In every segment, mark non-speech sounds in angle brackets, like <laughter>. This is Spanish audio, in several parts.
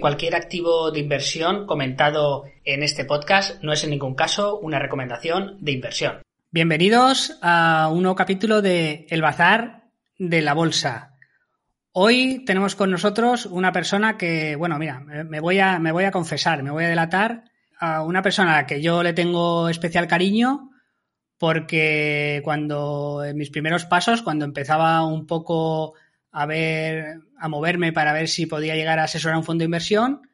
Cualquier activo de inversión comentado en este podcast no es en ningún caso una recomendación de inversión. Bienvenidos a un nuevo capítulo de El Bazar de la Bolsa. Hoy tenemos con nosotros una persona que, bueno, mira, me voy a, me voy a confesar, me voy a delatar a una persona a la que yo le tengo especial cariño porque cuando en mis primeros pasos, cuando empezaba un poco a ver, a moverme para ver si podía llegar a asesorar un fondo de inversión,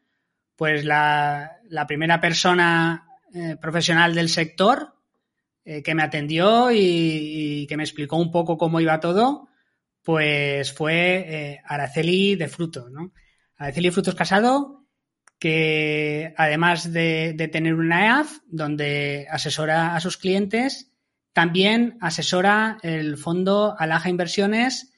pues la, primera persona eh, profesional del sector eh, que me atendió y, que me explicó un poco cómo iba todo, pues fue eh, Araceli de Frutos. Araceli Frutos Casado, que además de, de tener una EAF donde asesora a sus clientes, también asesora el fondo Alaja Inversiones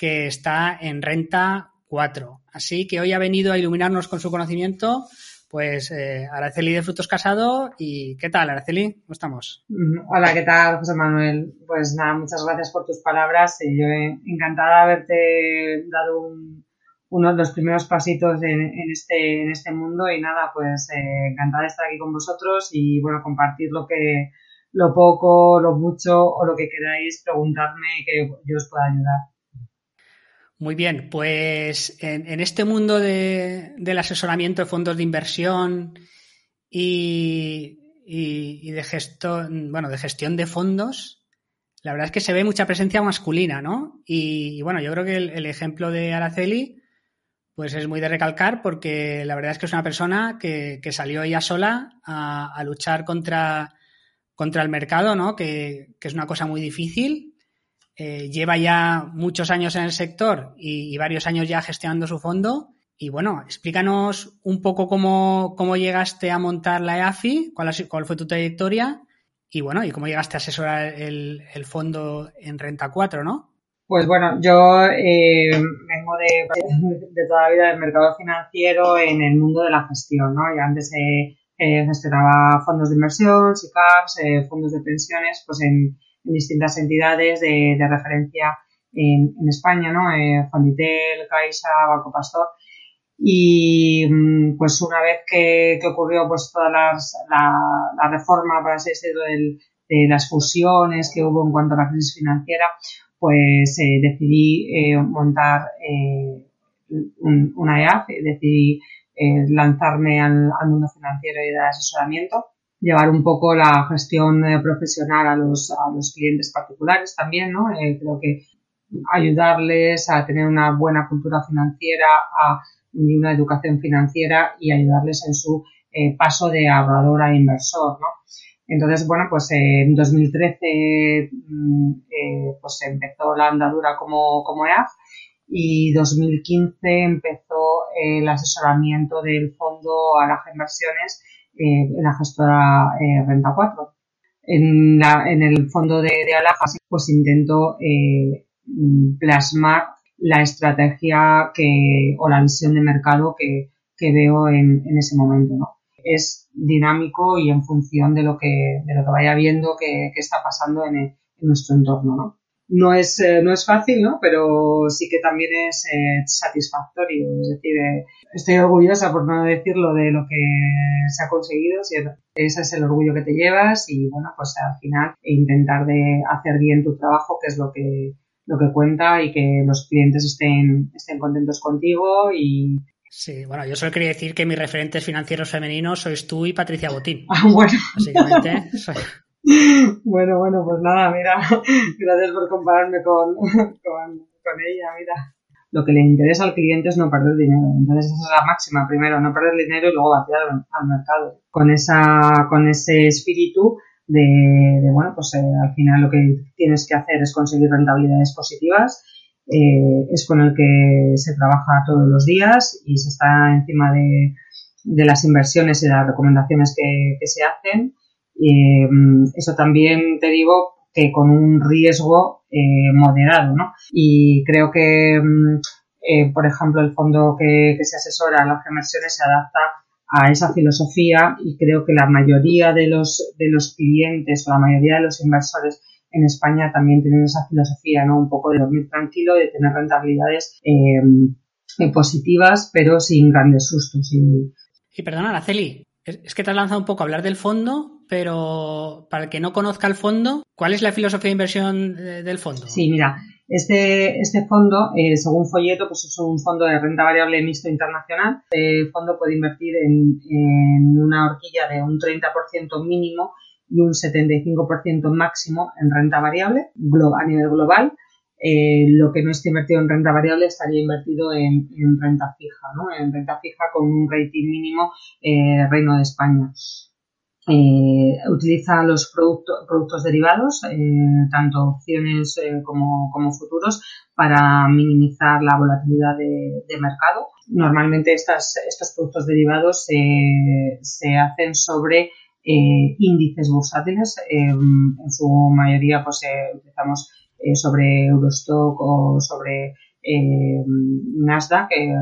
que está en renta 4. Así que hoy ha venido a iluminarnos con su conocimiento pues eh, Araceli de Frutos Casado y ¿qué tal Araceli? ¿Cómo estamos? Mm, hola, ¿qué tal José Manuel? Pues nada, muchas gracias por tus palabras y yo encantada de haberte dado uno de los primeros pasitos en, este, en este mundo y nada, pues eh, encantada de estar aquí con vosotros y bueno, compartir lo que, lo poco, lo mucho o lo que queráis preguntarme y que yo os pueda ayudar. Muy bien, pues en, este mundo del asesoramiento de fondos de inversión y, de gestión, bueno, de gestión de fondos, la verdad es que se ve mucha presencia masculina, ¿no? Y, bueno, yo creo que el, ejemplo de Araceli, pues es muy de recalcar porque la verdad es que es una persona que, salió ella sola a luchar contra contra el mercado, ¿no? Que, es una cosa muy difícil. Eh, lleva ya muchos años en el sector y, varios años ya gestionando su fondo. Y bueno, explícanos un poco cómo, cómo llegaste a montar la EAFI, cuál, cuál fue tu trayectoria y bueno, y cómo llegaste a asesorar el, fondo en Renta 4, ¿no? Pues bueno, yo eh, vengo de, de, toda la vida del mercado financiero en el mundo de la gestión, ¿no? Y antes he eh, gestionaba fondos de inversión, SICAPs, eh, fondos de pensiones, pues en, distintas entidades de, referencia en, España, ¿no? Eh, Fonditel, Caixa, Banco Pastor. Y mm, pues una vez que, ocurrió pues toda las, la, reforma, para así de las fusiones que hubo en cuanto a la crisis financiera, pues decidí montar una EAF, decidí eh, lanzarme al, mundo financiero y de asesoramiento, llevar un poco la gestión eh, profesional a los, a los clientes particulares también, ¿no? Eh, creo que ayudarles a tener una buena cultura financiera a, y una educación financiera y ayudarles en su paso de ahorrador a inversor, ¿no? Entonces, bueno, pues en 2013 mm, pues empezó la andadura como, como EAF y 2015 empezó el asesoramiento del fondo Alaja Inversiones eh, en la gestora eh, Renta 4. En, en, el fondo de, de, Alaja pues intento eh, plasmar la estrategia que, o la visión de mercado que, que veo en, en, ese momento. ¿no? Es dinámico y en función de lo que, de lo que vaya viendo que, que está pasando en, en nuestro entorno. ¿no? No es, eh, no es fácil, ¿no? Pero sí que también es eh, satisfactorio. Es decir, eh, estoy orgullosa, por no decirlo, de lo que se ha conseguido. Ese es el orgullo que te llevas y, bueno, pues al final intentar de hacer bien tu trabajo, que es lo que, lo que cuenta y que los clientes estén, estén contentos contigo y, Sí, bueno, yo solo quería decir que mis referentes financieros femeninos sois tú y Patricia Botín. <laughs> Ah, bueno. Básicamente. Bueno, bueno, pues nada, mira, <laughs> gracias por compararme <laughs> con, con, ella, mira. Lo que le interesa al cliente es no perder dinero. Entonces esa es la máxima, primero, no perder dinero y luego vaciar al, mercado. Con esa, con ese espíritu de, bueno, pues eh, al final lo que tienes que hacer es conseguir rentabilidades positivas. Eh, es con el que se trabaja todos los días y se está encima de, de las inversiones y las recomendaciones que se hacen eh, eso también te digo que con un riesgo eh, moderado, ¿no? Y creo que, mm, eh, por ejemplo, el fondo que, se asesora a las inversiones se adapta a esa filosofía y creo que la mayoría de los, de los clientes o la mayoría de los inversores en España también tienen esa filosofía, ¿no? Un poco de dormir tranquilo, de tener rentabilidades positivas, pero sin grandes sustos. Y, y perdona, Araceli, es que te has lanzado un poco a hablar del fondo, pero para el que no conozca el fondo, ¿cuál es la filosofía de inversión del fondo? Sí, mira, este, este fondo, eh, según folleto, pues es un fondo de renta variable mixto internacional. Este fondo puede invertir en, en una horquilla de un 30% mínimo y un 75% máximo en renta variable a nivel global eh, lo que no esté invertido en renta variable estaría invertido en, renta fija, ¿no? En renta fija con un rating mínimo eh, Reino de España. Eh, utiliza los productos derivados, tanto opciones como, futuros, para minimizar la volatilidad de, mercado. Normalmente estos productos derivados se hacen sobre índices bursátiles. en su mayoría, pues utilizamos eh, sobre Eurostock o sobre eh, Nasdaq, eh,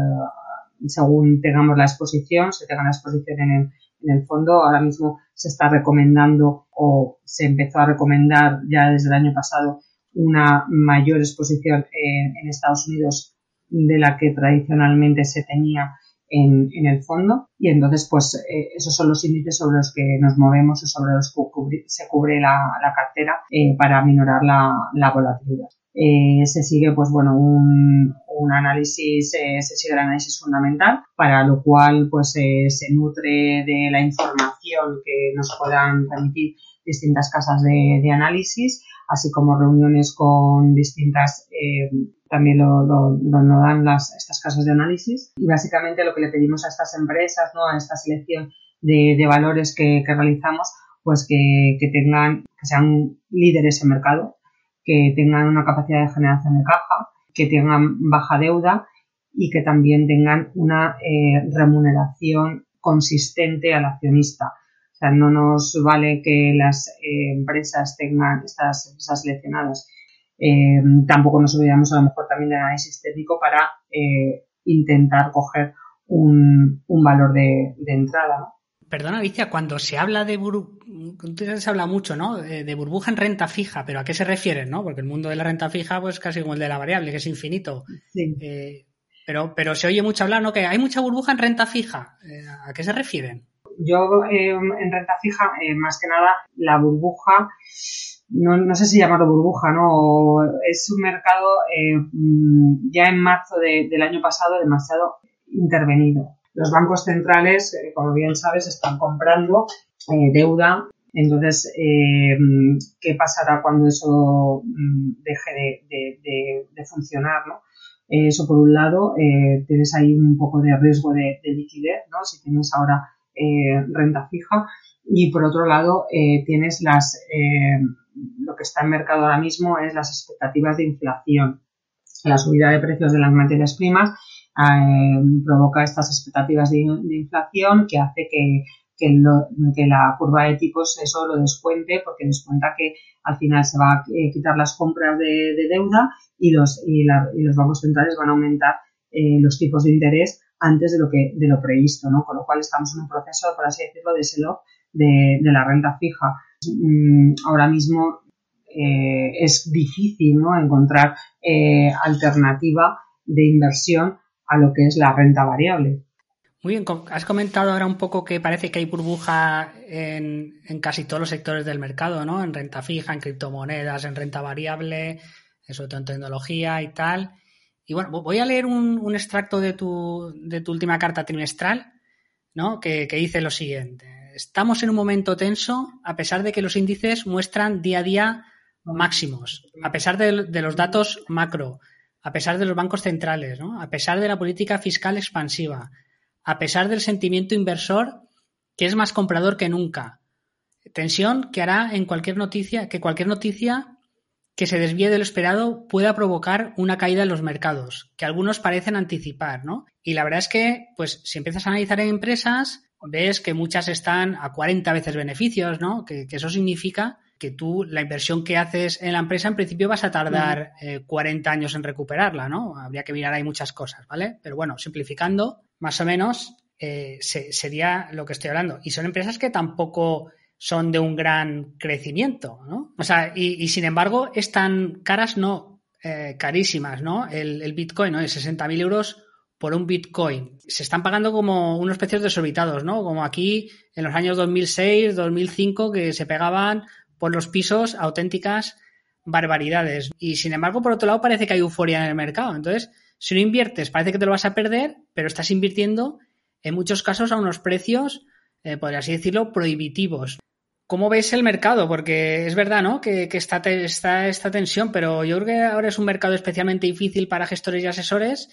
según tengamos la exposición, se tenga la exposición en el, en el fondo. Ahora mismo se está recomendando o se empezó a recomendar ya desde el año pasado una mayor exposición en, en Estados Unidos de la que tradicionalmente se tenía en, en, el fondo y entonces pues eh, esos son los índices sobre los que nos movemos y sobre los que se cubre la, la cartera eh, para minorar la, la volatilidad. Eh, se sigue pues bueno un, un análisis se sigue el análisis fundamental para lo cual pues se nutre de la información que nos puedan permitir distintas casas de, de análisis así como reuniones con distintas eh, también lo, lo, dan las, estas casas de análisis. Y básicamente lo que le pedimos a estas empresas, ¿no? a esta selección de, de valores que, que, realizamos, pues que, que, tengan, que sean líderes en mercado, que tengan una capacidad de generación de caja, que tengan baja deuda y que también tengan una eh, remuneración consistente al accionista. O sea, no nos vale que las eh, empresas tengan estas empresas seleccionadas eh, tampoco nos olvidamos a lo mejor también del análisis técnico para eh, intentar coger un, valor de, entrada. ¿no? Perdona, Alicia, cuando se habla de burbuja, se habla mucho, ¿no? De burbuja en renta fija, pero ¿a qué se refieren, no? Porque el mundo de la renta fija, pues casi como el de la variable, que es infinito. Eh, pero, pero se oye mucho hablar, ¿no? Que hay mucha burbuja en renta fija. ¿A qué se refieren? Yo en renta fija, más que nada, la burbuja no, no sé si llamarlo burbuja, ¿no? es un mercado eh, mm, ya en marzo del año pasado demasiado intervenido. Los bancos centrales, eh, como bien sabes, están comprando eh, deuda. Entonces, ¿qué pasará cuando eso mm, deje de, funcionar, ¿no? Eso por un lado, tienes ahí un poco de riesgo de, liquidez, ¿no? Si tienes ahora renta fija. Y por otro lado, tienes las lo que está en mercado ahora mismo es las expectativas de inflación. La subida de precios de las materias primas eh, provoca estas expectativas de, inflación que hace que, la curva de tipos eso lo descuente porque descuenta que al final se va a eh, quitar las compras de, deuda y los, y, los bancos centrales van a aumentar eh, los tipos de interés antes de lo que de lo previsto, ¿no? Con lo cual estamos en un proceso, por así decirlo, de selo de, de la renta fija. Mm, ahora mismo eh, es difícil ¿no? encontrar eh, alternativa de inversión a lo que es la renta variable. Muy bien, has comentado ahora un poco que parece que hay burbuja en, casi todos los sectores del mercado, ¿no? En renta fija, en criptomonedas, en renta variable, eso en tecnología y tal. Y bueno, voy a leer un, extracto de tu, última carta trimestral, ¿no? Que dice lo siguiente. Estamos en un momento tenso a pesar de que los índices muestran día a día máximos, a pesar de, los datos macro, a pesar de los bancos centrales, a pesar de la política fiscal expansiva, a pesar del sentimiento inversor que es más comprador que nunca. Tensión que hará en cualquier noticia, que cualquier noticia que se desvíe de lo esperado pueda provocar una caída en los mercados, que algunos parecen anticipar, ¿no? Y la verdad es que, pues, si empiezas a analizar en empresas, ves que muchas están a 40 veces beneficios, ¿no? Que, eso significa que tú la inversión que haces en la empresa en principio vas a tardar 40 eh, años en recuperarla, ¿no? Habría que mirar ahí muchas cosas, ¿vale? Pero bueno, simplificando, más o menos eh, sería lo que estoy hablando. Y son empresas que tampoco son de un gran crecimiento, ¿no? O sea, y, sin embargo están caras, no, eh, carísimas, ¿no? El, el Bitcoin, ¿no? De 60.000 euros por un Bitcoin. Se están pagando como unos precios desorbitados, ¿no? Como aquí en los años 2006, 2005, que se pegaban por los pisos auténticas barbaridades. Y sin embargo, por otro lado, parece que hay euforia en el mercado. Entonces, si no inviertes, parece que te lo vas a perder, pero estás invirtiendo en muchos casos a unos precios, eh, podría así decirlo, prohibitivos. ¿Cómo ves el mercado? Porque es verdad, ¿no? Que, está, está, esta tensión, pero yo creo que ahora es un mercado especialmente difícil para gestores y asesores,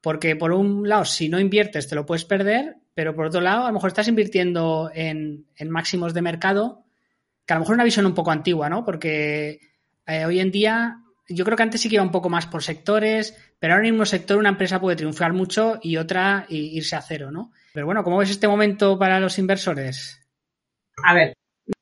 porque por un lado, si no inviertes, te lo puedes perder, pero por otro lado, a lo mejor estás invirtiendo en, máximos de mercado, que a lo mejor es una visión un poco antigua, ¿no? Porque eh, hoy en día, yo creo que antes sí que iba un poco más por sectores, pero ahora en un sector una empresa puede triunfar mucho y otra irse a cero, ¿no? Pero bueno, ¿cómo ves este momento para los inversores? A ver,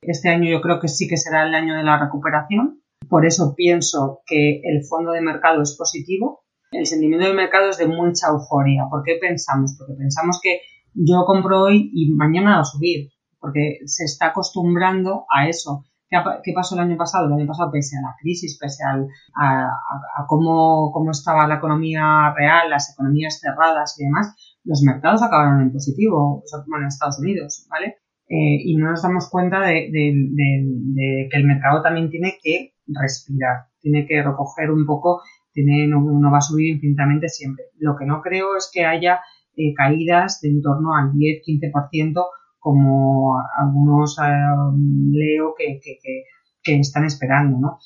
este año yo creo que sí que será el año de la recuperación. Por eso pienso que el fondo de mercado es positivo. El sentimiento del mercado es de mucha euforia. ¿Por qué pensamos? Porque pensamos que yo compro hoy y mañana va a subir, porque se está acostumbrando a eso. ¿Qué, pasó el año pasado? El año pasado, pese a la crisis, pese a, cómo, cómo, estaba la economía real, las economías cerradas y demás, los mercados acabaron en positivo, bueno, en Estados Unidos, ¿vale? Eh, y no nos damos cuenta de, que el mercado también tiene que respirar, tiene que recoger un poco, tiene, no, va a subir infinitamente siempre. Lo que no creo es que haya eh, caídas de en torno al 10-15% como algunos eh, leo que, están esperando, ¿no?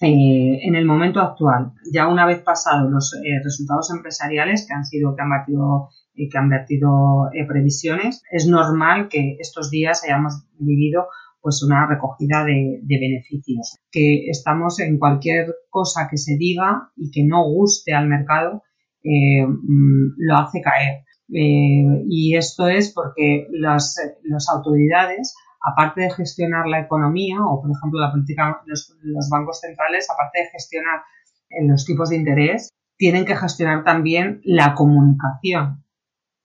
Eh, en el momento actual, ya una vez pasados los resultados empresariales que han sido, que han vertido, que han vertido previsiones, es normal que estos días hayamos vivido pues una recogida de, beneficios. Que estamos en cualquier cosa que se diga y que no guste al mercado, mm, lo hace caer. Eh, y esto es porque las, las, autoridades, aparte de gestionar la economía o, por ejemplo, la política, los, los bancos centrales, aparte de gestionar eh, los tipos de interés, tienen que gestionar también la comunicación.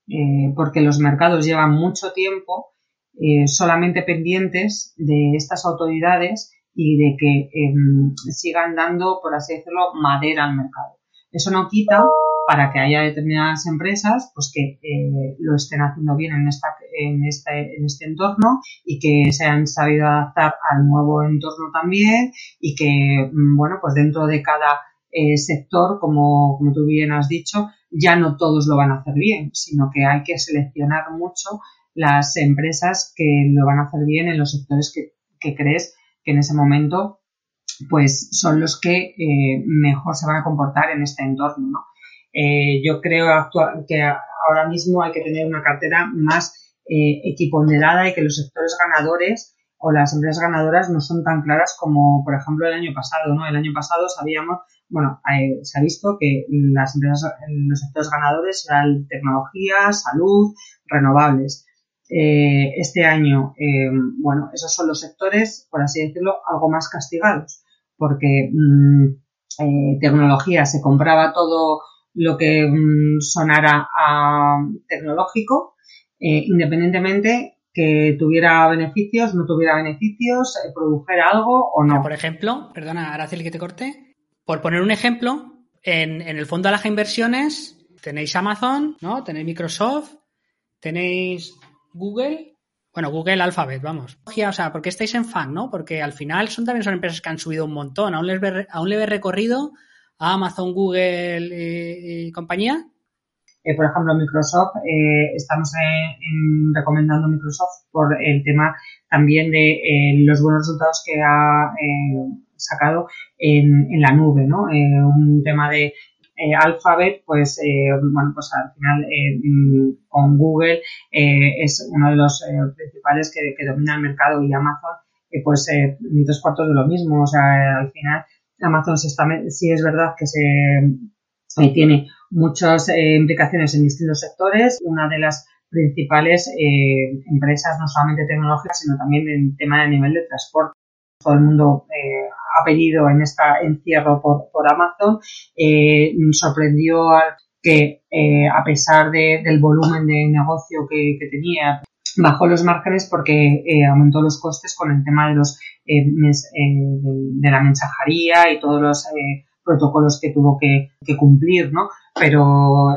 Eh, porque los mercados llevan mucho tiempo eh, solamente pendientes de estas autoridades y de que em, sigan dando, por así decirlo, madera al mercado. Eso no quita para que haya determinadas empresas pues que eh, lo estén haciendo bien en, en, este, en este entorno y que se han sabido adaptar al nuevo entorno también y que, mm, bueno, pues dentro de cada eh, sector, como tú bien has dicho, ya no todos lo van a hacer bien, sino que hay que seleccionar mucho las empresas que lo van a hacer bien en los sectores que, crees que en ese momento pues son los que eh, mejor se van a comportar en este entorno, ¿no? Eh, yo creo que ahora mismo hay que tener una cartera más eh, equiponderada y que los sectores ganadores o las empresas ganadoras no son tan claras como, por ejemplo, el año pasado, ¿no? El año pasado sabíamos, bueno, eh, se ha visto que las empresas, los sectores ganadores eran tecnología, salud, renovables. Eh, este año, eh, bueno, esos son los sectores, por así decirlo, algo más castigados, porque mm, tecnología se compraba todo lo que mm, sonara a tecnológico, eh, independientemente que tuviera beneficios, no tuviera beneficios, eh, produjera algo o no. por ejemplo, perdona, Araceli que te corte, por poner un ejemplo, en, en el fondo de las inversiones tenéis Amazon, ¿no? Tenéis Microsoft, tenéis Google, bueno, Google Alphabet, vamos. O sea, ¿por qué estáis en FAN, no? Porque al final son también son empresas que han subido un montón, a un leve, a un leve recorrido Amazon, Google y, compañía? Eh, por ejemplo, Microsoft, eh, estamos recomendando Microsoft por el tema también de eh, los buenos resultados que ha sacado en, la nube, ¿no? un tema de Alphabet, pues, bueno, pues al final con Google es uno de los principales que, que, domina el mercado y Amazon, pues, tres cuartos de lo mismo, o sea, al final Amazon se está, sí es verdad que se eh, tiene muchas eh, implicaciones en distintos sectores. Una de las principales eh, empresas, no solamente tecnológicas, sino también en tema de nivel de transporte. Todo el mundo ha pedido en este encierro por, por Amazon. sorprendió que a pesar del volumen de negocio que tenía, bajó los márgenes porque eh, aumentó los costes con el tema de los eh, eh, de, la mensajería y todos los protocolos que tuvo que, cumplir, ¿no? Pero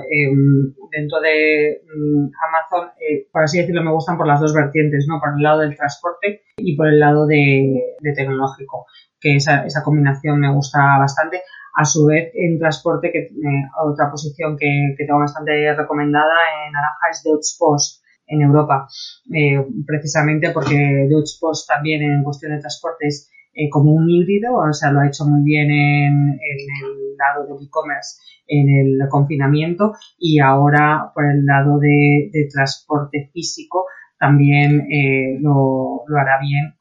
dentro de mm, Amazon, eh, por así decirlo, me gustan por las dos vertientes, ¿no? Por el lado del transporte y por el lado de, tecnológico, que esa, esa combinación me gusta bastante. A su vez, en transporte, que eh, otra posición que, tengo bastante recomendada en naranja es Deutsche Post en Europa, eh, precisamente porque Deutsche Post también en cuestión de transporte es eh, como un híbrido, o sea, lo ha hecho muy bien en, el lado del e-commerce en el confinamiento y ahora por el lado de, transporte físico también eh, lo, hará bien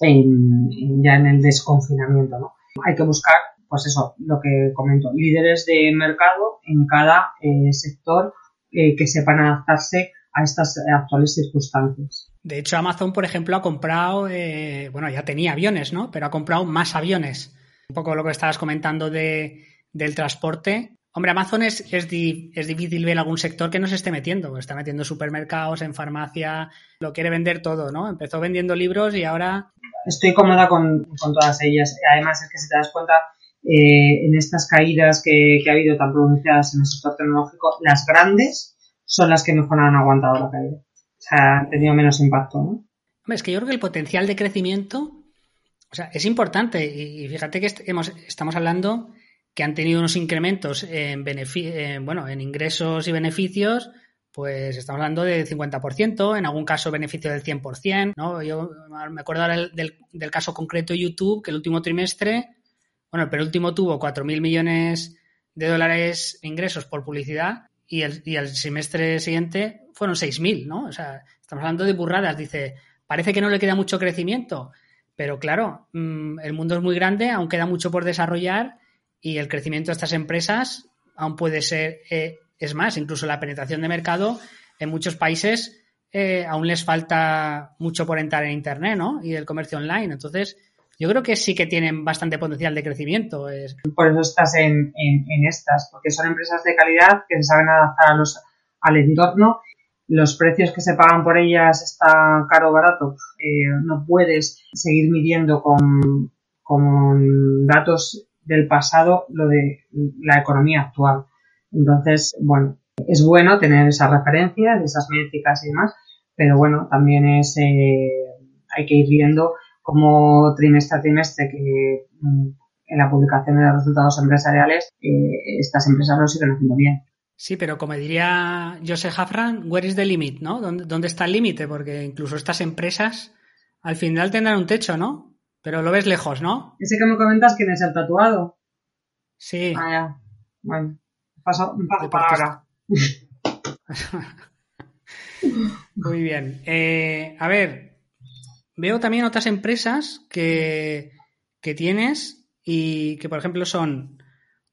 ya en el desconfinamiento, ¿no? Hay que buscar, pues eso, lo que comento, líderes de mercado en cada sector que sepan adaptarse a estas actuales circunstancias. De hecho, Amazon, por ejemplo, ha comprado, eh, bueno, ya tenía aviones, ¿no? Pero ha comprado más aviones. Un poco lo que estabas comentando de, del transporte. Hombre, Amazon es, es, difícil ver algún sector que no se esté metiendo. Está metiendo supermercados, en farmacia, lo quiere vender todo, ¿no? Empezó vendiendo libros y ahora... Estoy cómoda con, todas ellas. Además, es que si te das cuenta, eh, en estas caídas que, que ha habido tan pronunciadas en el sector tecnológico, las grandes son las que mejor han aguantado la caída. O sea, han tenido menos impacto, ¿no? Es que yo creo que el potencial de crecimiento, o sea, es importante. Y fíjate que estamos hablando que han tenido unos incrementos en, bueno, en ingresos y beneficios, pues estamos hablando de 50%, en algún caso beneficio del 100%, ¿no? Yo me acuerdo ahora del, del caso concreto de YouTube, que el último trimestre, bueno, el penúltimo tuvo 4.000 millones de dólares ingresos por publicidad y el, y el semestre siguiente fueron 6.000, ¿no? O sea, estamos hablando de burradas. Dice, parece que no le queda mucho crecimiento, pero claro, mm, el mundo es muy grande, aún queda mucho por desarrollar y el crecimiento de estas empresas aún puede ser, eh, es más, incluso la penetración de mercado en muchos países eh, aún les falta mucho por entrar en Internet, ¿no? Y el comercio online. Entonces, yo creo que sí que tienen bastante potencial de crecimiento. Por eso estás en, estas, porque son empresas de calidad que se saben adaptar a los, al entorno. Los precios que se pagan por ellas está caro o barato. Eh, no puedes seguir midiendo con, con datos del pasado lo de la economía actual. Entonces, bueno, es bueno tener esas referencias, esas métricas y demás, pero bueno, también es, eh, hay que ir viendo como trimestre a trimestre que mm, en la publicación de los resultados empresariales eh, estas empresas lo siguen haciendo bien. Sí, pero como diría Joseph Hafran, where is the limit, ¿no? ¿Dónde, está el límite? Porque incluso estas empresas al final tendrán un techo, ¿no? Pero lo ves lejos, ¿no? Ese que me comentas, ¿quién es el tatuado? Sí. Ah, ya. Bueno, paso, paso para. <laughs> Muy bien. Eh, a ver, veo también otras empresas que, que tienes y que, por ejemplo, son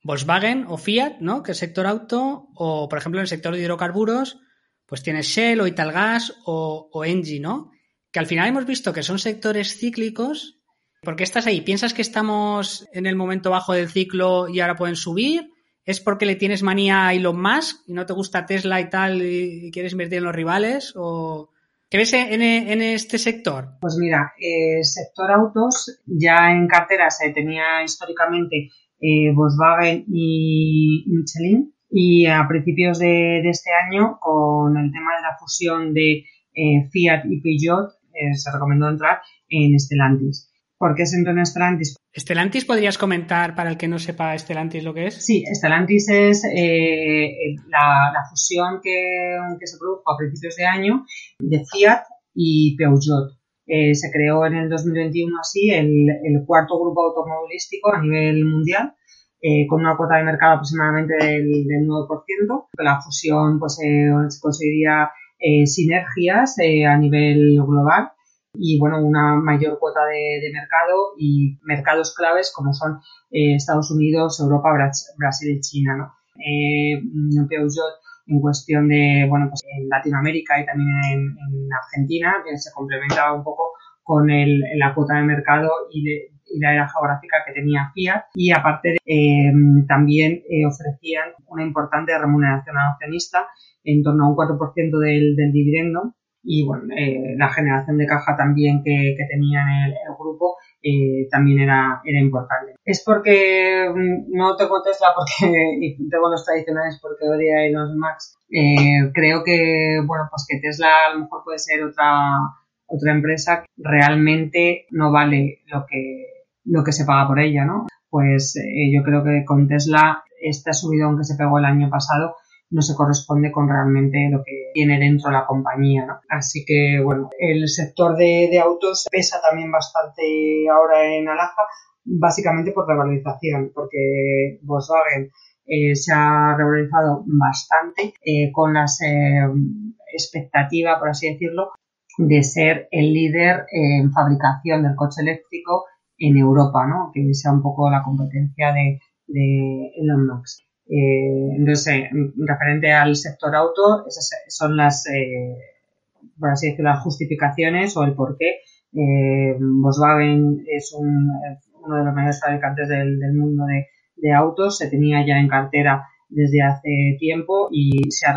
Volkswagen o Fiat, ¿no? Que es sector auto, o por ejemplo en el sector de hidrocarburos, pues tienes Shell o Italgas o, o Engie, ¿no? Que al final hemos visto que son sectores cíclicos. ¿Por qué estás ahí? ¿Piensas que estamos en el momento bajo del ciclo y ahora pueden subir? ¿Es porque le tienes manía a Elon Musk y no te gusta Tesla y tal y quieres invertir en los rivales? ¿O, ¿Qué ves en, este sector? Pues mira, eh, sector autos ya en cartera se tenía históricamente eh, Volkswagen y Michelin y a principios de, este año con el tema de la fusión de eh, Fiat y Peugeot se recomendó entrar en Stellantis. ¿Por qué se entró en Stellantis? ¿Stellantis podrías comentar para el que no sepa Stellantis lo que es? Sí, Stellantis es eh, la, fusión que, se produjo a principios de año de Fiat y Peugeot. Eh, se creó en el 2021 así el, cuarto grupo automovilístico a nivel mundial eh, con una cuota de mercado aproximadamente del, 9%. La fusión pues, se conseguiría sinergias a nivel global y bueno, una mayor cuota de, mercado y mercados claves como son eh, Estados Unidos, Europa, Brasil y China, ¿no? Eh, Peugeot en cuestión de, bueno, pues en Latinoamérica y también en, Argentina, se complementaba un poco con el, la cuota de mercado y, la era geográfica que tenía Fiat y aparte de, eh, también eh, ofrecían una importante remuneración al accionista en torno a un 4% del, del dividendo y bueno, eh, la generación de caja también que, que tenía en el, grupo eh, también era, era importante. es porque mm, no tengo Tesla porque <laughs> y tengo los tradicionales porque odia los Max. Eh, creo que bueno pues que Tesla a lo mejor puede ser otra otra empresa que realmente no vale lo que lo que se paga por ella, ¿no? Pues eh, yo creo que con Tesla este subidón que se pegó el año pasado no se corresponde con realmente lo que tiene dentro la compañía. Así que, bueno, el sector de, autos pesa también bastante ahora en Alaja, básicamente por revalorización, porque Volkswagen eh, se ha revalorizado bastante eh, con las eh, expectativa, por así decirlo, de ser el líder en fabricación del coche eléctrico en Europa, ¿no? que sea un poco la competencia de, de Elon Musk. Eh, entonces, referente al sector auto, esas son las, eh, por así decirlo, las justificaciones o el por qué eh, Volkswagen es un, uno de los mayores fabricantes del, mundo de, autos, se tenía ya en cartera desde hace tiempo y se ha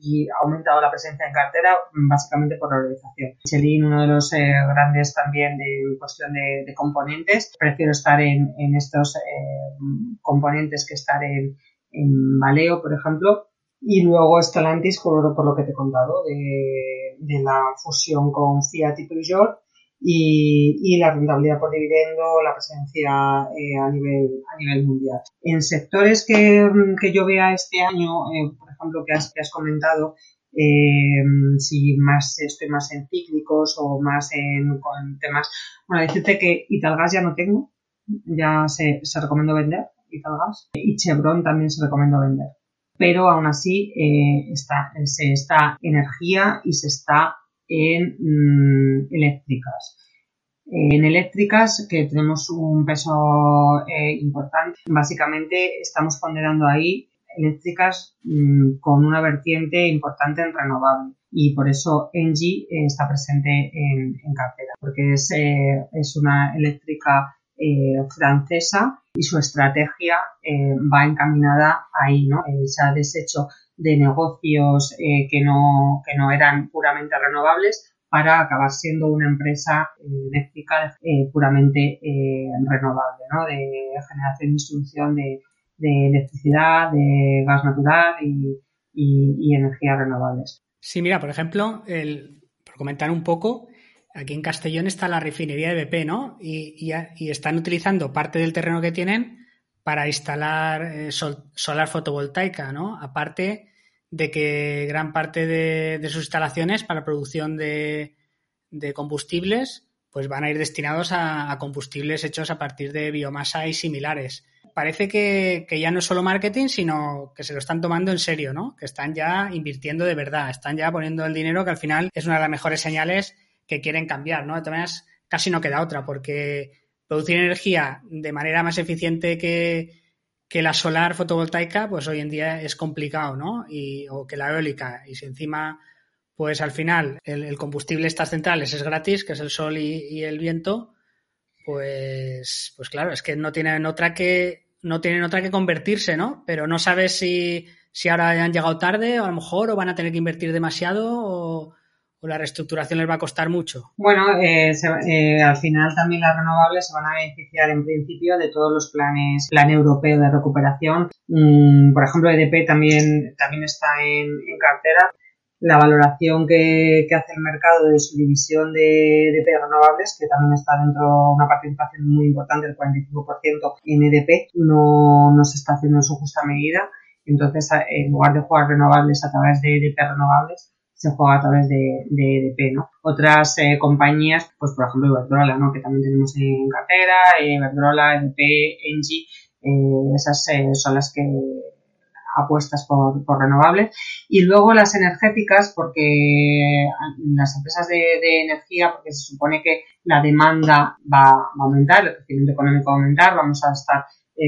y, ha aumentado la presencia en cartera básicamente por la valorización. Michelin, uno de los eh, grandes también de cuestión de, de, componentes, prefiero estar en, en estos eh, componentes que estar en, en Valeo, por ejemplo, y luego Stellantis por, por lo que te he contado de, de la fusión con Fiat y Peugeot y, y la rentabilidad por dividendo, la presencia eh, a, nivel, a nivel mundial. En sectores que, que yo vea este año, eh, por ejemplo, que has, que has comentado, eh, si más estoy más en cíclicos o más en con temas. Bueno, decirte que Italgas ya no tengo, ya se, se recomiendo vender Italgas y Chevron también se recomiendo vender. Pero aún así eh, está, se está energía y se está en mm, eléctricas. En eléctricas, que tenemos un peso eh, importante, básicamente estamos ponderando ahí eléctricas mm, con una vertiente importante en renovable y por eso Engie eh, está presente en, cartera, porque es, eh, es una eléctrica francesa y su estrategia va encaminada ahí, ¿no? se ha deshecho de negocios eh, que, no, que no eran puramente renovables para acabar siendo una empresa eh, eléctrica eh, puramente renovable, ¿no? de generación y distribución de, de electricidad, de gas natural y, y, energías renovables. Sí, mira, por ejemplo, el, por comentar un poco, aquí en Castellón está la refinería de BP, ¿no? Y, y, están utilizando parte del terreno que tienen para instalar solar fotovoltaica, ¿no? Aparte de que gran parte de, sus instalaciones para producción de, combustibles pues van a ir destinados a, combustibles hechos a partir de biomasa y similares. Parece que, ya no es solo marketing, sino que se lo están tomando en serio, ¿no? Que están ya invirtiendo de verdad, están ya poniendo el dinero que al final es una de las mejores señales que quieren cambiar, ¿no? De todas maneras, casi no queda otra, porque producir energía de manera más eficiente que, la solar fotovoltaica, pues hoy en día es complicado, ¿no? Y, o que la eólica. Y si encima, pues al final el, combustible de estas centrales es gratis, que es el sol y, el viento, pues, pues claro, es que no tienen otra que, no tienen otra que convertirse, ¿no? Pero no sabes si, si ahora han llegado tarde, o a lo mejor, o van a tener que invertir demasiado, o, o la reestructuración les va a costar mucho? Bueno, eh, eh, al final también las renovables se van a beneficiar en principio de todos los planes, plan europeo de recuperación. Mm, por ejemplo, EDP también, también está en, cartera. La valoración que, hace el mercado de su división de EDP renovables, que también está dentro de una participación muy importante, del 45% en EDP, no, no se está haciendo en su justa medida. Entonces, en lugar de jugar renovables a través de EDP renovables, se juega a través de, de EDP, ¿no? Otras eh, compañías, pues por ejemplo Iberdrola, ¿no? Que también tenemos en cartera, eh, Iberdrola, EDP, Engie, eh, esas son las que apuestas por, por, renovables. Y luego las energéticas, porque las empresas de, de, energía, porque se supone que la demanda va, va, a aumentar, el crecimiento económico va a aumentar, vamos a estar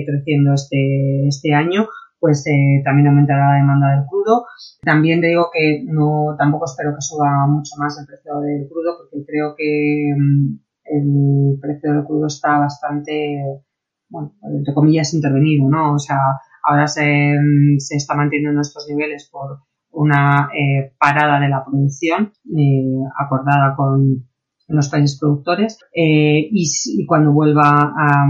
creciendo este, este año, pues eh, también aumentará la demanda del crudo. También te digo que no, tampoco espero que suba mucho más el precio del crudo porque creo que mm, el precio del crudo está bastante, bueno, entre comillas, intervenido, ¿no? O sea, ahora se, mm, se está manteniendo en estos niveles por una eh, parada de la producción eh, acordada con los países productores y, y, cuando vuelva a,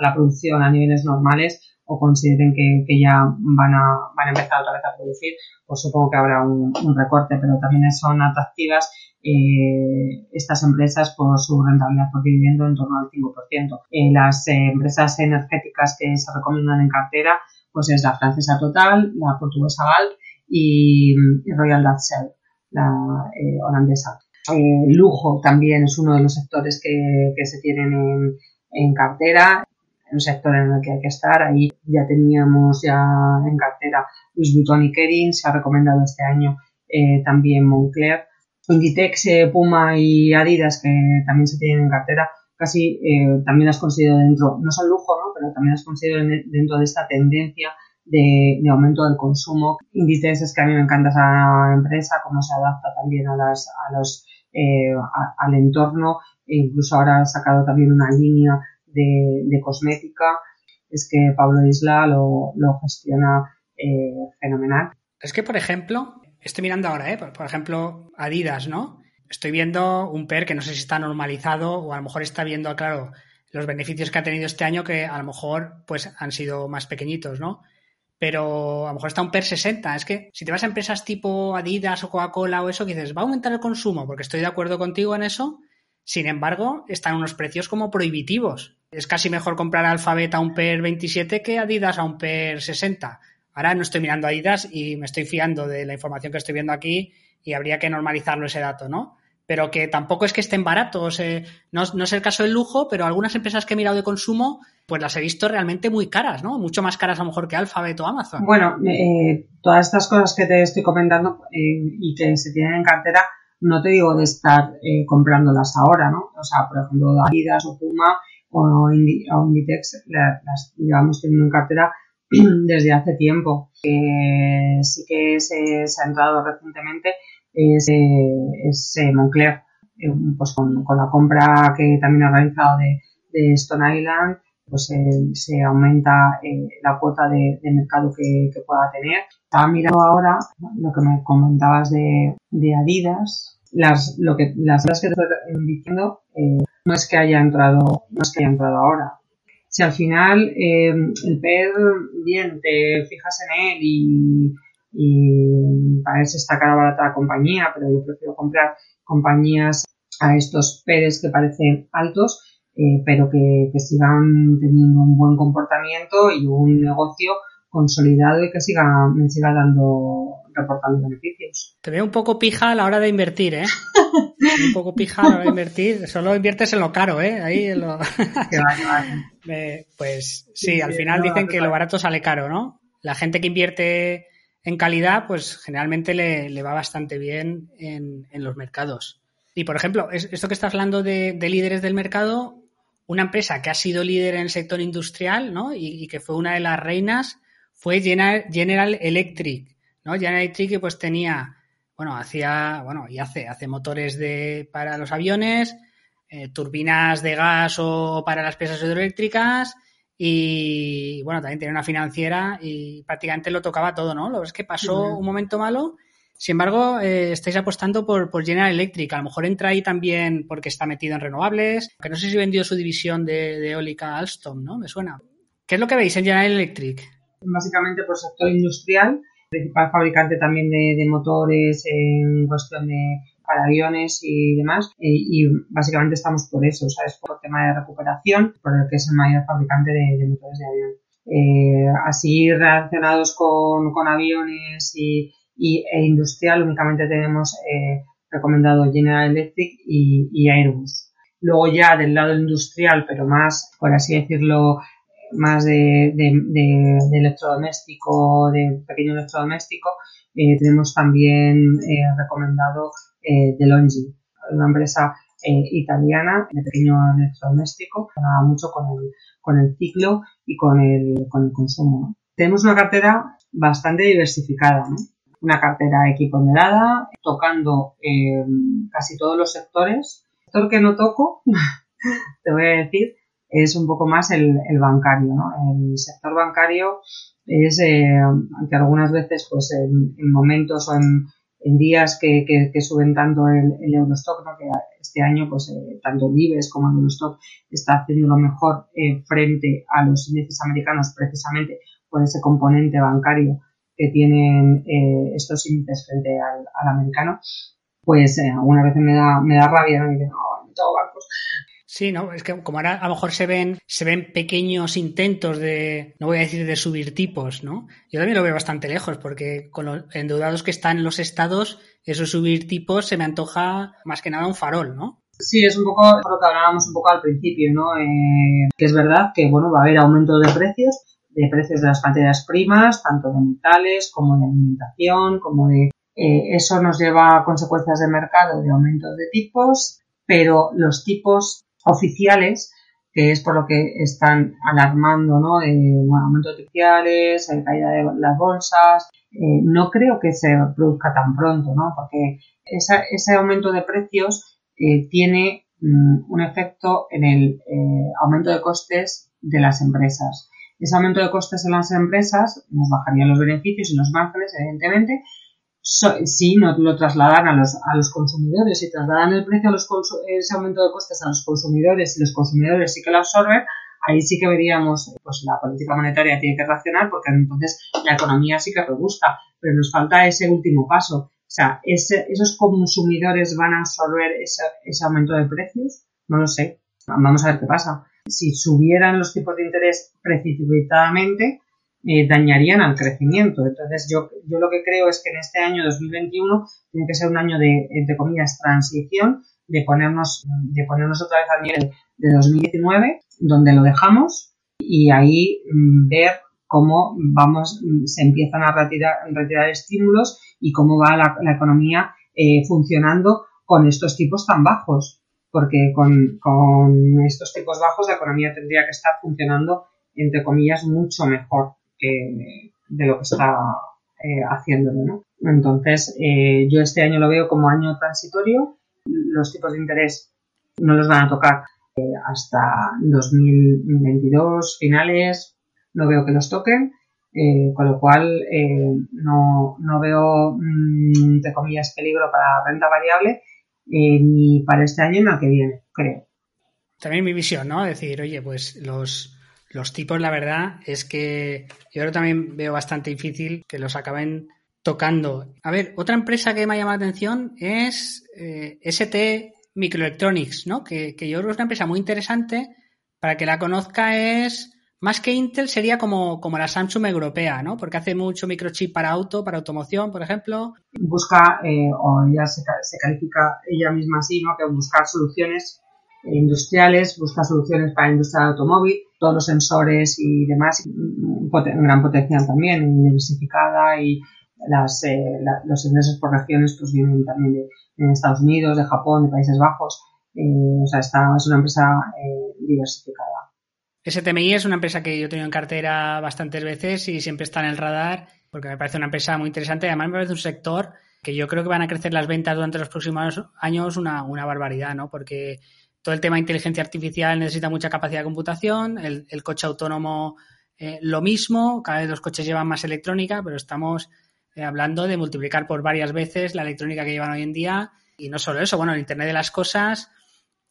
la producción a niveles normales o consideren que, ya van a, van a empezar otra vez a producir, pues supongo que habrá un, recorte, pero también son atractivas eh, estas empresas por su rentabilidad por dividendo en torno al 5%. Eh, las eh, empresas energéticas que se recomiendan en cartera, pues es la francesa Total, la portuguesa Gal y, Royal Dutch Shell, la holandesa. lujo también es uno de los sectores que, se tienen en, en cartera un sector en el que hay que estar. Ahí ya teníamos ya en cartera Louis Vuitton y Kering, se ha recomendado este año eh, también Moncler. Inditex, eh, Puma y Adidas, que también se tienen en cartera, casi eh, también las considero dentro, no son lujo, ¿no? pero también las considero dentro de esta tendencia de, aumento del consumo. Inditex es que a mí me encanta esa empresa, cómo se adapta también a, las, a los, al entorno, e incluso ahora ha sacado también una línea de, cosmética, es que Pablo Isla lo, gestiona eh, fenomenal. Es que, por ejemplo, estoy mirando ahora, ¿eh? por, ejemplo, Adidas, ¿no? Estoy viendo un PER que no sé si está normalizado o a lo mejor está viendo, claro, los beneficios que ha tenido este año que a lo mejor pues han sido más pequeñitos, ¿no? Pero a lo mejor está un PER 60. Es que si te vas a empresas tipo Adidas o Coca-Cola o eso, dices, va a aumentar el consumo, porque estoy de acuerdo contigo en eso, sin embargo, están unos precios como prohibitivos. Es casi mejor comprar Alphabet a un PER 27 que Adidas a un PER 60. Ahora no estoy mirando Adidas y me estoy fiando de la información que estoy viendo aquí y habría que normalizarlo ese dato, ¿no? Pero que tampoco es que estén baratos. Eh, no, es el caso del lujo, pero algunas empresas que he mirado de consumo, pues las he visto realmente muy caras, ¿no? Mucho más caras a lo mejor que Alphabet o Amazon. Bueno, eh, todas estas cosas que te estoy comentando eh, y que se tienen en cartera, no te digo de estar eh, comprándolas ahora, ¿no? O sea, por ejemplo, Adidas o Puma o, Inditex las, llevamos teniendo en cartera <clears throat> desde hace tiempo. sí que se, ha entrado recientemente es, eh, Moncler, eh, pues con, la compra que también ha realizado de, Stone Island, pues se aumenta la cuota de, mercado que, pueda tener. Estaba mirando ahora lo que me comentabas de, de Adidas, las, lo que, las cosas que te estoy diciendo eh, no es que haya entrado, no es que haya entrado ahora. Si al final eh, el PER, bien, te fijas en él y, y parece esta cara barata la compañía, pero yo prefiero comprar compañías a estos PERs que parecen altos, eh, pero que, que sigan teniendo un buen comportamiento y un negocio consolidado y que siga, me siga dando, reportando beneficios. Te veo un poco pija a la hora de invertir, ¿eh? un poco pija a la hora de invertir. Solo inviertes en lo caro, ¿eh? Ahí en lo... <laughs> pues sí, al final dicen que lo barato sale caro, ¿no? La gente que invierte en calidad, pues generalmente le, va bastante bien en, los mercados. Y por ejemplo, esto que estás hablando de, líderes del mercado, una empresa que ha sido líder en el sector industrial, ¿no? y que fue una de las reinas, fue General Electric, ¿no? General Electric pues tenía, bueno, hacía, bueno, y hace, hace motores de, para los aviones, eh, turbinas de gas o para las piezas hidroeléctricas y, bueno, también tenía una financiera y prácticamente lo tocaba todo, ¿no? Lo es que pasó un momento malo. Sin embargo, eh, estáis apostando por, por, General Electric. A lo mejor entra ahí también porque está metido en renovables. Que no sé si vendió su división de, de eólica Alstom, ¿no? Me suena. ¿Qué es lo que veis en General Electric? básicamente por sector industrial, principal fabricante también de, motores en cuestión de para aviones y demás. Y, básicamente estamos por eso, ¿sabes? Por el tema de recuperación, por el que es el mayor fabricante de, motores de avión. Eh, así relacionados con, con aviones y, e industrial, únicamente tenemos eh, recomendado General Electric y, y Airbus. Luego ya del lado industrial, pero más, por así decirlo, más de, electrodoméstico, de pequeño electrodoméstico, eh, tenemos también eh, recomendado eh, DeLonghi, una empresa eh, italiana de pequeño electrodoméstico, que mucho con el, con el ciclo y con el, con el consumo. Tenemos una cartera bastante diversificada, una cartera equiponderada, tocando casi todos los sectores. El sector que no toco, <laughs> te voy a decir, es un poco más el, bancario, ¿no? El sector bancario es, eh, aunque algunas veces, pues en, momentos o en, en días que, que, suben tanto el, Eurostock, ¿no? que este año pues eh, tanto el IBEX como el Eurostock está haciendo lo mejor eh, frente a los índices americanos precisamente por ese componente bancario que tienen eh, estos índices frente al, americano, pues alguna vez me da, me da rabia, ¿no? Y digo, no, tengo bancos, Sí, no, es que como ahora a lo mejor se ven, se ven pequeños intentos de, no voy a decir de subir tipos, ¿no? Yo también lo veo bastante lejos, porque con los endeudados que están en los estados, eso subir tipos se me antoja más que nada un farol, ¿no? Sí, es un poco lo que hablábamos un poco al principio, ¿no? Eh, que es verdad que, bueno, va a haber aumento de precios, de precios de las materias primas, tanto de metales como de alimentación, como de... Eh, eso nos lleva a consecuencias de mercado de aumento de tipos, pero los tipos oficiales, que es por lo que están alarmando, ¿no? De aumento de oficiales, caída de las bolsas. Eh, no creo que se produzca tan pronto, ¿no? Porque ese aumento de precios eh, tiene mm, un efecto en el eh, aumento de costes de las empresas. Ese aumento de costes en las empresas nos bajaría los beneficios y los márgenes, evidentemente, si no lo trasladan a los, a los consumidores, si trasladan el precio a los ese aumento de costes a los consumidores y los consumidores sí que lo absorben, ahí sí que veríamos, pues la política monetaria tiene que reaccionar porque entonces la economía sí que robusta, pero nos falta ese último paso. O sea, ese, ¿esos consumidores van a absorber ese, ese aumento de precios? No lo sé. Vamos a ver qué pasa. Si subieran los tipos de interés precipitadamente, eh, dañarían al crecimiento. Entonces, yo, yo lo que creo es que en este año 2021 tiene que ser un año de, entre comillas, transición, de ponernos, de ponernos otra vez al nivel de 2019, donde lo dejamos, y ahí mm, ver cómo vamos, se empiezan a retirar, retirar estímulos y cómo va la, economía eh, funcionando con estos tipos tan bajos. Porque con, con estos tipos bajos la economía tendría que estar funcionando, entre comillas, mucho mejor de lo que está eh, haciéndolo, ¿no? Entonces, eh, yo este año lo veo como año transitorio. Los tipos de interés no los van a tocar eh, hasta 2022, finales. No veo que los toquen. con lo cual, no, no, veo, mm, entre comillas, peligro para renta variable ni para este año ni el que viene, creo. También mi visión, ¿no? Decir, oye, pues los, los tipos, la verdad, es que yo creo también veo bastante difícil que los acaben tocando. A ver, otra empresa que me ha llamado la atención es eh, ST Microelectronics, ¿no? Que, yo creo que es una empresa muy interesante. Para que la conozca es, más que Intel, sería como, como la Samsung europea, ¿no? Porque hace mucho microchip para auto, para automoción, por ejemplo. Busca, eh, o ya se, se, califica ella misma así, ¿no? Que buscar soluciones industriales, busca soluciones para la industria automóvil, todos los sensores y demás, un gran potencial también, diversificada y las, eh, los ingresos por regiones pues vienen también de, Estados Unidos, de Japón, de Países Bajos, eh, o sea, está, es una empresa eh, diversificada. STMI es una empresa que yo he tenido en cartera bastantes veces y siempre está en el radar porque me parece una empresa muy interesante además me parece un sector que yo creo que van a crecer las ventas durante los próximos años una, una barbaridad, ¿no? Porque todo el tema de inteligencia artificial necesita mucha capacidad de computación, el, coche autónomo eh, lo mismo, cada vez los coches llevan más electrónica, pero estamos eh, hablando de multiplicar por varias veces la electrónica que llevan hoy en día y no solo eso, bueno, el Internet de las Cosas,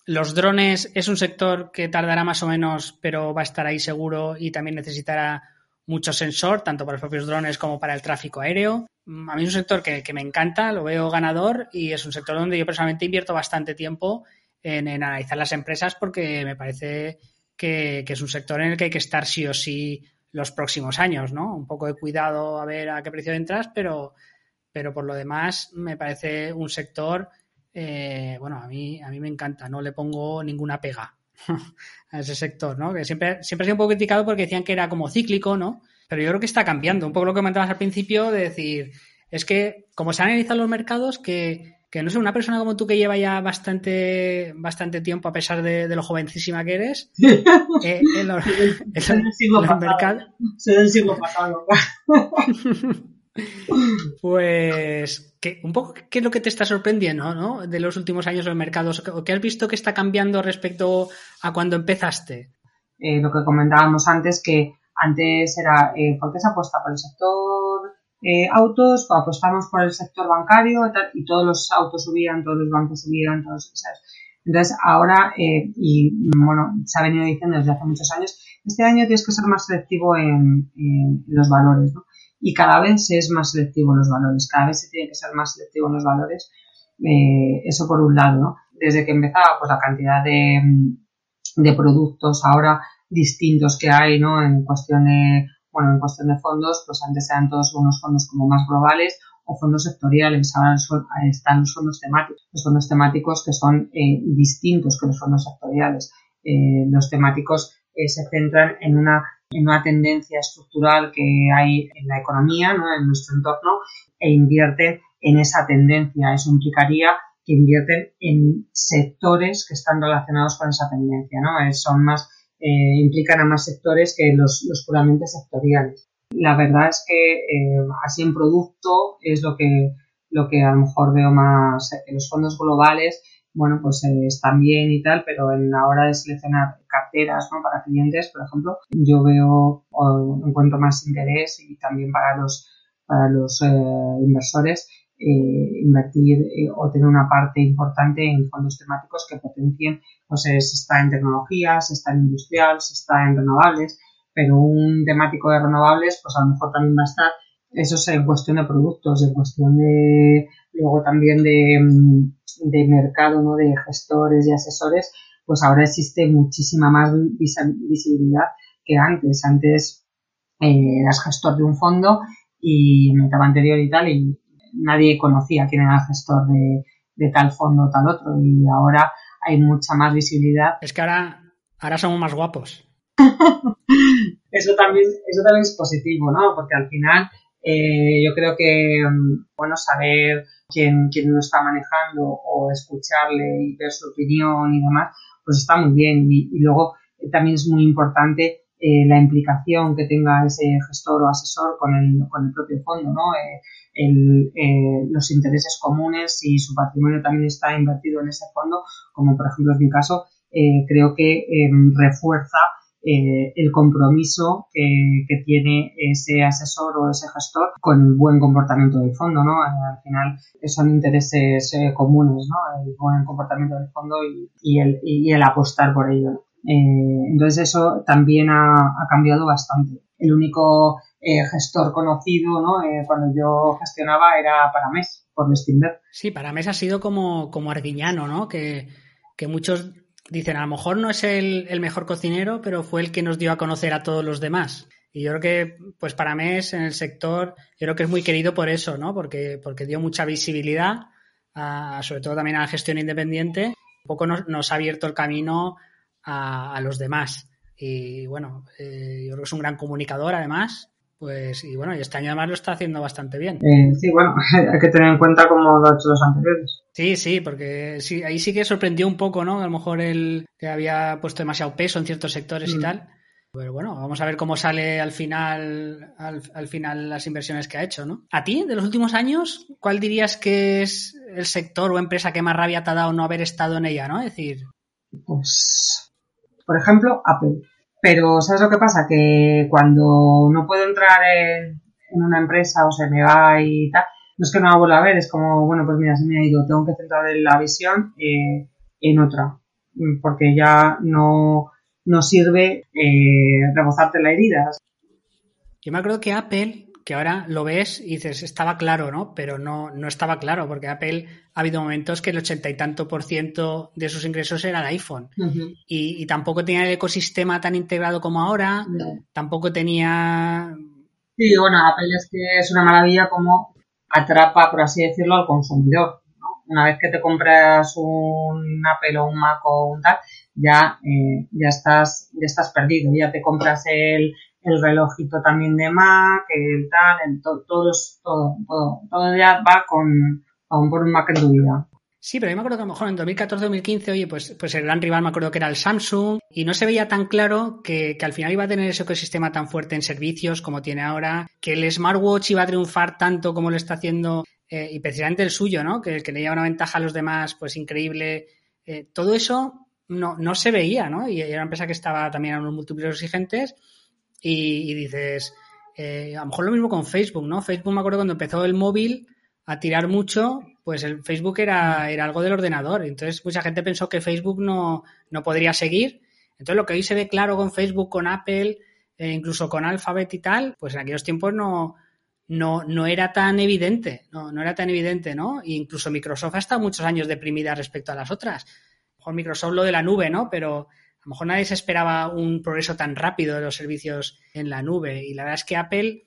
los drones es un sector que tardará más o menos, pero va a estar ahí seguro y también necesitará mucho sensor, tanto para los propios drones como para el tráfico aéreo. A mí es un sector que, que me encanta, lo veo ganador y es un sector donde yo personalmente invierto bastante tiempo en, analizar las empresas porque me parece que, es un sector en el que hay que estar sí o sí los próximos años, ¿no? Un poco de cuidado a ver a qué precio entras, pero, pero por lo demás me parece un sector, eh, bueno, a mí, a mí me encanta, no le pongo ninguna pega <laughs> a ese sector, ¿no? Que siempre, siempre ha sido un poco criticado porque decían que era como cíclico, ¿no? Pero yo creo que está cambiando, un poco lo que comentabas al principio de decir, es que como se han analizado los mercados, que que no sé, una persona como tú que lleva ya bastante, bastante tiempo, a pesar de, lo jovencísima que eres, <laughs> eh, en los, mercados. Soy del siglo pasado. <laughs> pues, un poco, ¿qué es lo que te está sorprendiendo, ¿no? De los últimos años en los mercados, ¿qué has visto que está cambiando respecto a cuando empezaste? Eh, lo que comentábamos antes, que antes era, eh, ¿por qué se apuesta por el sector eh, autos, apostamos por el sector bancario y, tal, y, todos los autos subían, todos los bancos subían, todos, Entonces, ahora, eh, y bueno, se ha venido diciendo desde hace muchos años, este año tienes que ser más selectivo en, los valores, ¿no? Y cada vez se es más selectivo en los valores, cada vez se tiene que ser más selectivo en los valores. Eh, eso por un lado, ¿no? Desde que empezaba, pues la cantidad de, de productos ahora distintos que hay, ¿no? En cuestión de, bueno, en cuestión de fondos, pues antes eran todos unos fondos como más globales o fondos sectoriales, ahora están los fondos temáticos, los fondos temáticos que son eh, distintos que los fondos sectoriales. Eh, los temáticos eh, se centran en una, en una tendencia estructural que hay en la economía, ¿no? en nuestro entorno, e invierten en esa tendencia. Eso implicaría que invierten en sectores que están relacionados con esa tendencia, ¿no? son más eh, implican a más sectores que los, los, puramente sectoriales. La verdad es que eh, así en producto es lo que, lo que a lo mejor veo más, que los fondos globales, bueno, pues eh, están bien y tal, pero en la hora de seleccionar carteras ¿no? para clientes, por ejemplo, yo veo o encuentro más interés y también para los, para los inversores eh, invertir eh, o tener una parte importante en fondos temáticos que potencien, pues se está en tecnologías, está en industrial, se está en renovables, pero un temático de renovables, pues a lo mejor también va a estar, eso es en cuestión de productos, en cuestión de, luego también de, de mercado, ¿no? De gestores y asesores, pues ahora existe muchísima más visibilidad que antes. Antes eh, eras gestor de un fondo y en etapa anterior y tal, y nadie conocía quién era el gestor de, tal fondo o tal otro y ahora hay mucha más visibilidad. Es que ahora, ahora somos más guapos. <laughs> eso, también, eso también es positivo, ¿no? Porque al final eh, yo creo que, mm, bueno, saber quién, quién lo está manejando o escucharle y ver su opinión y demás, pues está muy bien. Y, luego eh, también es muy importante eh, la implicación que tenga ese gestor o asesor con el, con el propio fondo, ¿no? El, eh, los intereses comunes y su patrimonio también está invertido en ese fondo, como por ejemplo es mi caso, eh, creo que em, refuerza eh, el compromiso que, que, tiene ese asesor o ese gestor con el buen comportamiento del fondo, ¿no? Al final son intereses comunes, ¿no? El buen comportamiento del fondo y, y, el, y el apostar por ello. entonces eso también ha, ha cambiado bastante. El único eh, gestor conocido, ¿no? Eh, cuando yo gestionaba era Paramés, por Vestinber. Sí, Paramés ha sido como, como Arguiñano, ¿no? Que, que muchos dicen, a lo mejor no es el, el, mejor cocinero, pero fue el que nos dio a conocer a todos los demás. Y yo creo que, pues Paramés en el sector, yo creo que es muy querido por eso, ¿no? Porque, porque dio mucha visibilidad, a, sobre todo también a la gestión independiente. Un poco nos, nos ha abierto el camino a, a los demás. Y bueno, eh, yo creo que es un gran comunicador además pues, y bueno, y este año además lo está haciendo bastante bien. Eh, sí, bueno, <laughs> hay que tener en cuenta cómo lo ha hecho los anteriores. Sí, sí, porque sí, ahí sí que sorprendió un poco, ¿no? A lo mejor él que había puesto demasiado peso en ciertos sectores y mm. tal. Pero bueno, vamos a ver cómo sale al final, al, al, final las inversiones que ha hecho, ¿no? A ti, de los últimos años, ¿cuál dirías que es el sector o empresa que más rabia te ha dado no haber estado en ella, ¿no? Es decir. Pues, por ejemplo, Apple. Pero, ¿sabes lo que pasa? Que cuando no puedo entrar en, una empresa o se me va y tal, no es que no la vuelva a ver, es como, bueno, pues mira, se me ha ido, tengo que centrar la visión eh, en otra, porque ya no, no sirve eh, rebozarte la herida. Yo me acuerdo que Apple que ahora lo ves y dices, estaba claro, ¿no? Pero no, no estaba claro, porque Apple ha habido momentos que el ochenta y tanto por ciento de sus ingresos era de iPhone. y, tampoco tenía el ecosistema tan integrado como ahora, tampoco tenía... Sí, bueno, Apple es que es una maravilla como atrapa, por así decirlo, al consumidor. ¿no? Una vez que te compras un Apple o un Mac o un tal, ya, eh, ya, estás, ya estás perdido, ya te compras el el relojito también de Mac, el tal, el todo, todo, todo, todo ya va con, con por un Mac en tu vida. Sí, pero yo me acuerdo que a lo mejor en 2014-2015, oye, pues, pues el gran rival me acuerdo que era el Samsung y no se veía tan claro que, que, al final iba a tener ese ecosistema tan fuerte en servicios como tiene ahora, que el smartwatch iba a triunfar tanto como lo está haciendo eh, y precisamente el suyo, ¿no? Que, que le lleva una ventaja a los demás, pues increíble. Eh, todo eso no, no se veía, ¿no? Y era una empresa que estaba también a unos múltiples exigentes y, dices, Eh, a lo mejor lo mismo con Facebook, ¿no? Facebook me acuerdo cuando empezó el móvil a tirar mucho, pues el Facebook era, era algo del ordenador. Entonces mucha gente pensó que Facebook no, no podría seguir. Entonces lo que hoy se ve claro con Facebook, con Apple, eh, incluso con Alphabet y tal, pues en aquellos tiempos no, no, no era tan evidente, no, no era tan evidente, ¿no? E incluso Microsoft ha estado muchos años deprimida respecto a las otras. Mejor Microsoft lo de la nube, ¿no? Pero a lo mejor nadie se esperaba un progreso tan rápido de los servicios en la nube. Y la verdad es que Apple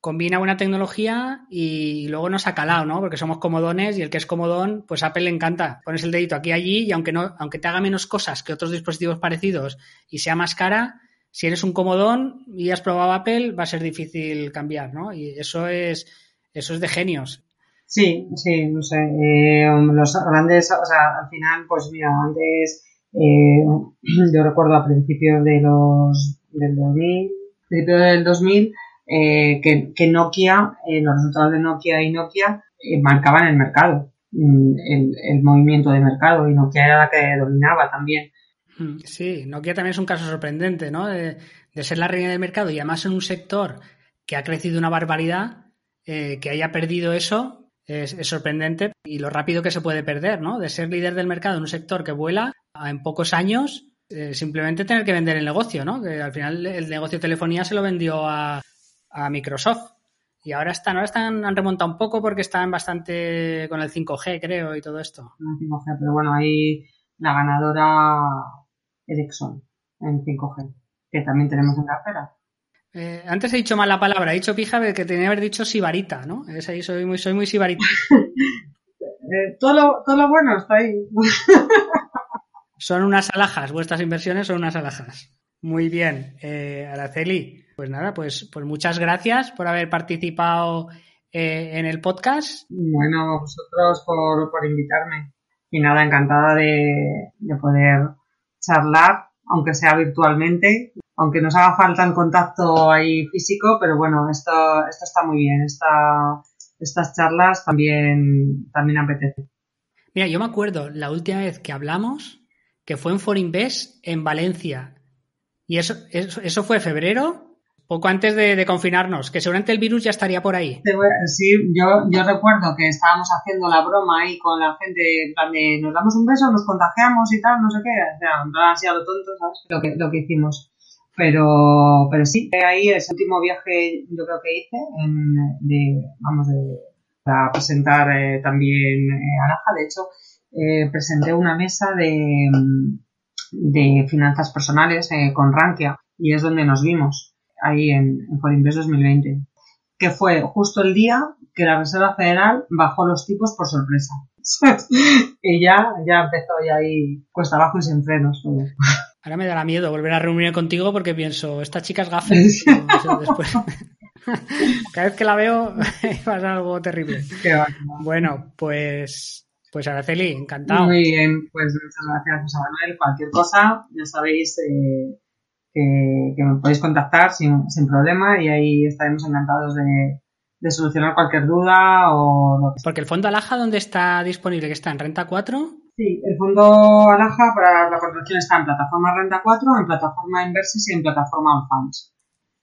combina una tecnología y luego nos ha calado, ¿no? Porque somos comodones y el que es comodón, pues Apple le encanta. Pones el dedito aquí allí y aunque no, aunque te haga menos cosas que otros dispositivos parecidos y sea más cara, si eres un comodón y has probado Apple, va a ser difícil cambiar, ¿no? Y eso es, eso es de genios. Sí, sí, no sé. Eh, los grandes, o sea, al final, pues mira, antes, eh, <clears throat> yo recuerdo a principios de los, del 2000, principios del 2000, eh, que, que, Nokia, eh, los resultados de Nokia y Nokia eh, marcaban el mercado, mm, el, el movimiento de mercado, y Nokia era la que dominaba también. Mm, sí, Nokia también es un caso sorprendente, ¿no? De, ser la reina del mercado y además en un sector que ha crecido una barbaridad, que haya perdido eso es, sorprendente y lo rápido que se puede perder, ¿no? De ser líder del mercado en un sector que vuela en pocos años, eh, simplemente tener que vender el negocio, ¿no? Que al final el negocio de telefonía se lo vendió a, a Microsoft. Y ahora están, ahora están, han remontado un poco porque están bastante con el 5G, creo, y todo esto. El 5G, pero bueno, ahí la ganadora Ericsson en 5G, que también tenemos en cartera. Eh, antes he dicho mal la palabra, he dicho pija que tenía que haber dicho sibarita, ¿no? Es ahí, soy muy, soy muy sibarita. <laughs> Eh, todo, lo, todo lo bueno está ahí. <laughs> son unas alhajas, vuestras inversiones son unas alhajas. Muy bien, eh, Araceli. Pues nada, pues, pues muchas gracias por haber participado en el podcast. Bueno, vosotros por, por invitarme. Y nada, encantada de, de poder charlar, aunque sea virtualmente, aunque nos haga falta el contacto ahí físico, pero bueno, esto, esto está muy bien, esta, estas charlas también, también apetece. Mira, yo me acuerdo la última vez que hablamos, que fue en Forinvest en Valencia. Y eso, eso, eso fue febrero poco antes de, confinarnos, que seguramente el virus ya estaría por ahí. Sí, yo, yo recuerdo que estábamos haciendo la broma ahí con la gente, en plan de nos damos un beso, nos contagiamos y tal, no sé qué, o sea, en plan así lo tonto, ¿sabes? Lo que, lo que hicimos. Pero, pero sí, ahí el último viaje yo creo que hice, en, de, vamos, de, para presentar eh, también eh, Araja, de hecho, eh, presenté una mesa de, de finanzas personales eh, con Rankia y es donde nos vimos ahí en, en Colinbes 2020, que fue justo el día que la Reserva Federal bajó los tipos por sorpresa. <laughs> y ya, ya empezó ya ahí cuesta abajo y sin frenos todo. Ahora me dará miedo volver a reunirme contigo porque pienso, esta chica es gafe. <laughs> <laughs> Cada vez que la veo <laughs> pasa algo terrible. Bueno, pues pues Araceli, encantado. Muy bien, pues muchas gracias José Manuel. Cualquier cosa, ya sabéis, eh, que, me podéis contactar sin, sin, problema y ahí estaremos encantados de, de, solucionar cualquier duda o lo que sea. Porque el fondo Alaja, ¿dónde está disponible? ¿Que está en Renta 4? Sí, el fondo Alaja para la contratación está en plataforma Renta 4, en plataforma Inversis y en plataforma Funds.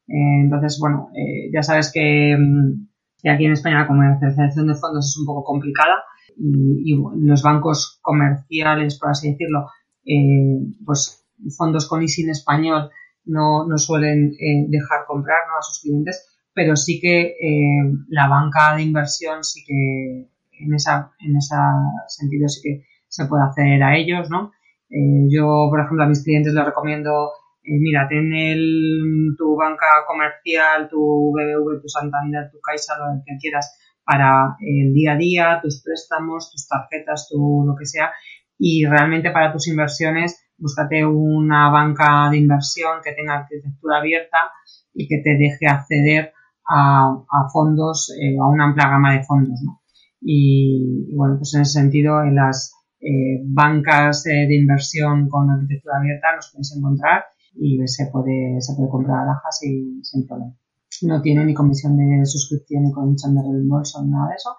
Eh, entonces, bueno, eh, ya sabes que, mm, aquí en España la comercialización de fondos es un poco complicada y, los bancos comerciales, por así decirlo, eh, pues fondos con ISIN español no, no suelen eh, dejar comprar a sus clientes, pero sí que la banca de inversión sí que en esa en ese sentido sí que se puede acceder a ellos, ¿no? Yo, por ejemplo, a mis clientes les recomiendo, mira, ten el, tu banca comercial, tu BBV, tu Santander, tu Caixa, lo que quieras, para el día a día, tus préstamos, tus tarjetas, tu lo que sea, y realmente para tus inversiones búscate una banca de inversión que tenga arquitectura abierta y que te deje acceder a, fondos, eh, a una amplia gama de fondos, ¿no? Y, bueno, pues en ese sentido, en las eh, bancas eh, de inversión con arquitectura abierta los podéis encontrar y se puede, se puede comprar alhajas sin, sin problema. No tiene ni comisión de suscripción ni comisión de reembolso ni nada de eso,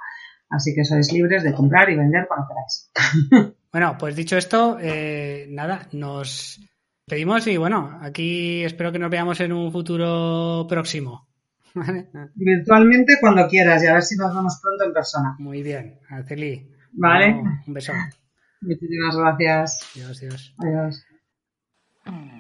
así que sois libres de comprar y vender cuando queráis. <laughs> Bueno, pues dicho esto, eh, nada, nos pedimos y bueno, aquí espero que nos veamos en un futuro próximo. <laughs> Virtualmente cuando quieras y a ver si nos vemos pronto en persona. Muy bien, Arceli. Vale. Un beso. Muchísimas gracias. Dios, Dios. Adiós. adiós.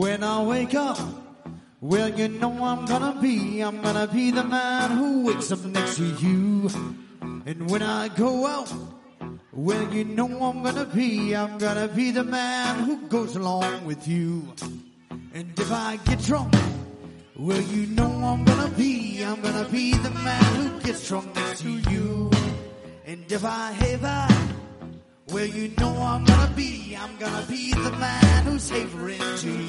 When I wake up, well, you know I'm gonna be, I'm gonna be the man who wakes up next to you. And when I go out, well, you know I'm gonna be, I'm gonna be the man who goes along with you. And if I get drunk, well, you know I'm gonna be, I'm gonna be the man who gets drunk next to you. And if I have I, well, you know I'm gonna be, I'm gonna be the man who's savoring to you.